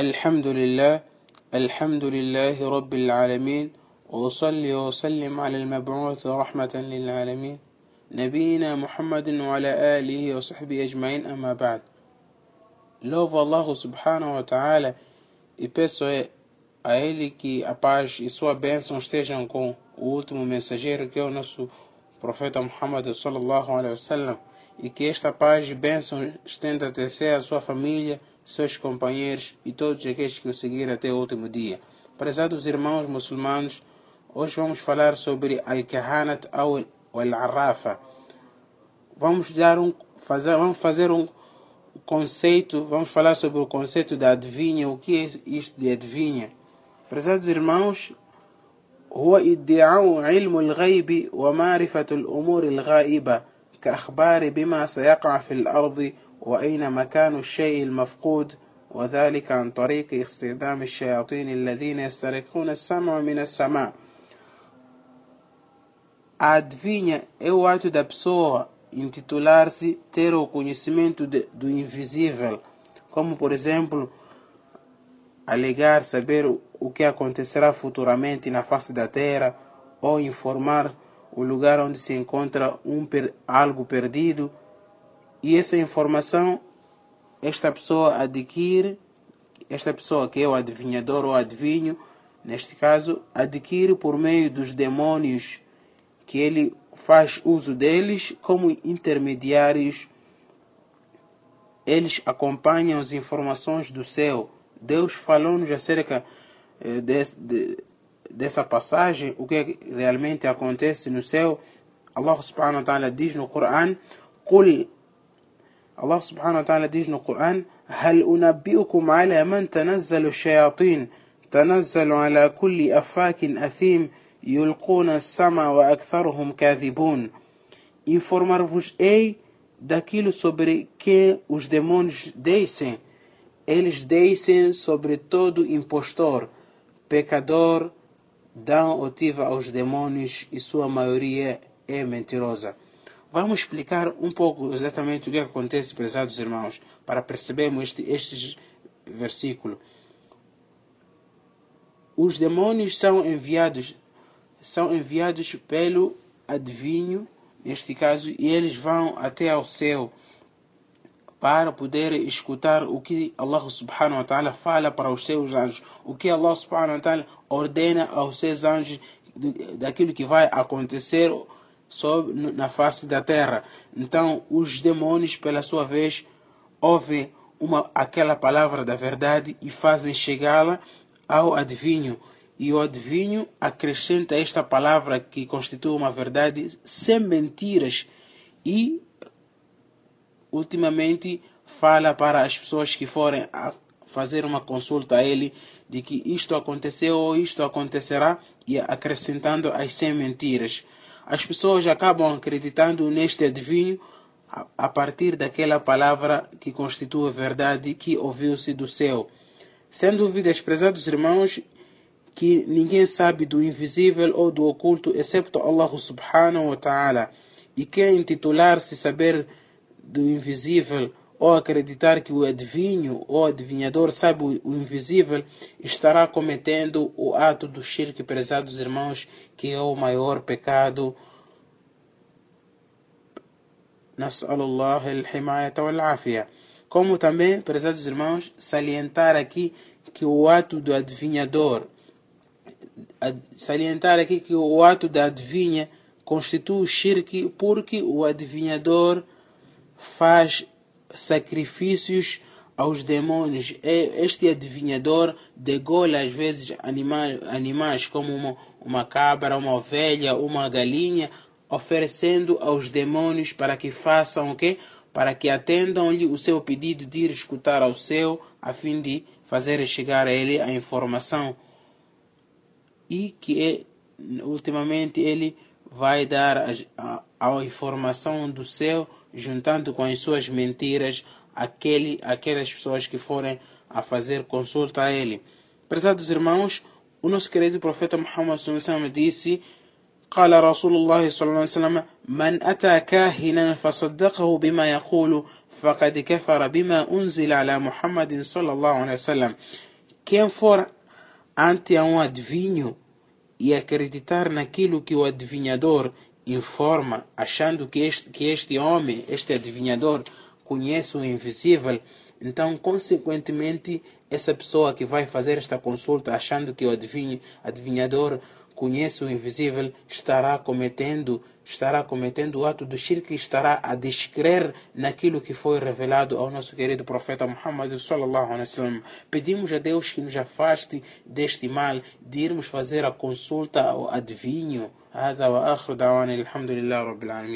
الحمد لله الحمد لله رب العالمين وأصلي وأسلم على المبعوث رحمة للعالمين نبينا محمد وعلى آله وصحبه أجمعين أما بعد Louvo Allah subhanahu wa ta'ala e peço a Ele que a paz e sua bênção estejam com o último mensageiro que é o nosso profeta Muhammad sallallahu alaihi wasallam e que esta paz e bênção estenda até ser a sua família, seus companheiros e todos aqueles que o seguiram até o último dia. Prezados irmãos muçulmanos, hoje vamos falar sobre Al-Kahanat ou Al-Arrafa. Vamos dar um fazer vamos fazer um conceito, vamos falar sobre o conceito da adivinha, o que é isto de adivinha. Prezados irmãos, هو ادعاء علم الغيب ومعرفة الأمور الغائبة كأخبار بما سيقع في الأرض وأين مكان الشيء المفقود وذلك عن طريق استخدام الشياطين الذين يسترقون السمع من السماء A adivinha é o ato da pessoa intitular-se ter o conhecimento de, do invisível, como por exemplo, alegar saber o que acontecerá futuramente na face da terra ou informar o lugar onde se encontra um algo perdido. e essa informação esta pessoa adquire, esta pessoa que é o adivinhador ou adivinho, neste caso, adquire por meio dos demônios que ele faz uso deles como intermediários. Eles acompanham as informações do céu. Deus falou-nos acerca eh, de, de, dessa passagem, o que realmente acontece no céu. Allah subhanahu wa ta'ala diz no Coran: الله سبحانه وتعالى diz no Coran هل أنبئكم على من تنزل الشياطين تنزل على كل أفاك أثيم يلقون السمع وأكثرهم كاذبون Informar-vos-ei daquilo sobre que os demônios descem. Eles descem sobre todo impostor, pecador, dão otiva aos demônios e sua maioria é mentirosa. Vamos explicar um pouco exatamente o que acontece, prezados irmãos, para percebermos este, este versículo. Os demônios são enviados, são enviados pelo adivinho, neste caso, e eles vão até ao céu para poder escutar o que Allah subhanahu wa ta'ala fala para os seus anjos, o que Allah subhanahu wa ta'ala ordena aos seus anjos daquilo que vai acontecer sobre, na face da terra. Então, os demônios, pela sua vez, ouvem uma, aquela palavra da verdade e fazem chegá-la ao adivinho. E o adivinho acrescenta esta palavra que constitui uma verdade sem mentiras e, ultimamente, fala para as pessoas que forem fazer uma consulta a ele de que isto aconteceu ou isto acontecerá e acrescentando as sem mentiras as pessoas acabam acreditando neste adivinho a partir daquela palavra que constitui a verdade que ouviu-se do céu. Sem dúvidas, prezados irmãos, que ninguém sabe do invisível ou do oculto excepto Allah subhanahu wa ta'ala. E quem intitular-se saber do invisível ou acreditar que o adivinho ou adivinhador sabe o invisível, estará cometendo o ato do shirk, prezados irmãos, que é o maior pecado. Como também, prezados irmãos, salientar aqui que o ato do adivinhador, salientar aqui que o ato da adivinha constitui o shirk porque o adivinhador faz sacrifícios aos demônios. Este adivinhador degola às vezes animais, animais como uma, uma cabra, uma ovelha, uma galinha, oferecendo aos demônios para que façam o quê? Para que atendam-lhe o seu pedido de ir escutar ao céu, a fim de fazer chegar a ele a informação. E que é, ultimamente ele vai dar a, a, a informação do céu juntando com as suas mentiras aquele, aquelas pessoas que forem a fazer consulta a ele. Prezados irmãos, o nosso querido profeta Muhammad disse قال رسول الله صلى الله عليه وسلم من أتى كاهنا فصدقه بما يقول فقد كفر بما أنزل على محمد صلى الله عليه وسلم quem for ante um adivinho e acreditar naquilo que o adivinhador informa, achando que este, que este homem, este adivinhador, conhece o invisível, então, consequentemente, essa pessoa que vai fazer esta consulta achando que o adivinho, adivinhador conhece o invisível, estará cometendo, estará cometendo o ato do shirk, estará a descrer naquilo que foi revelado ao nosso querido profeta Muhammad sallallahu alaihi wasallam. Pedimos a Deus que nos afaste deste mal, de irmos fazer a consulta ao adivinho. هذا وآخر دعوانا الحمد لله رب العالمين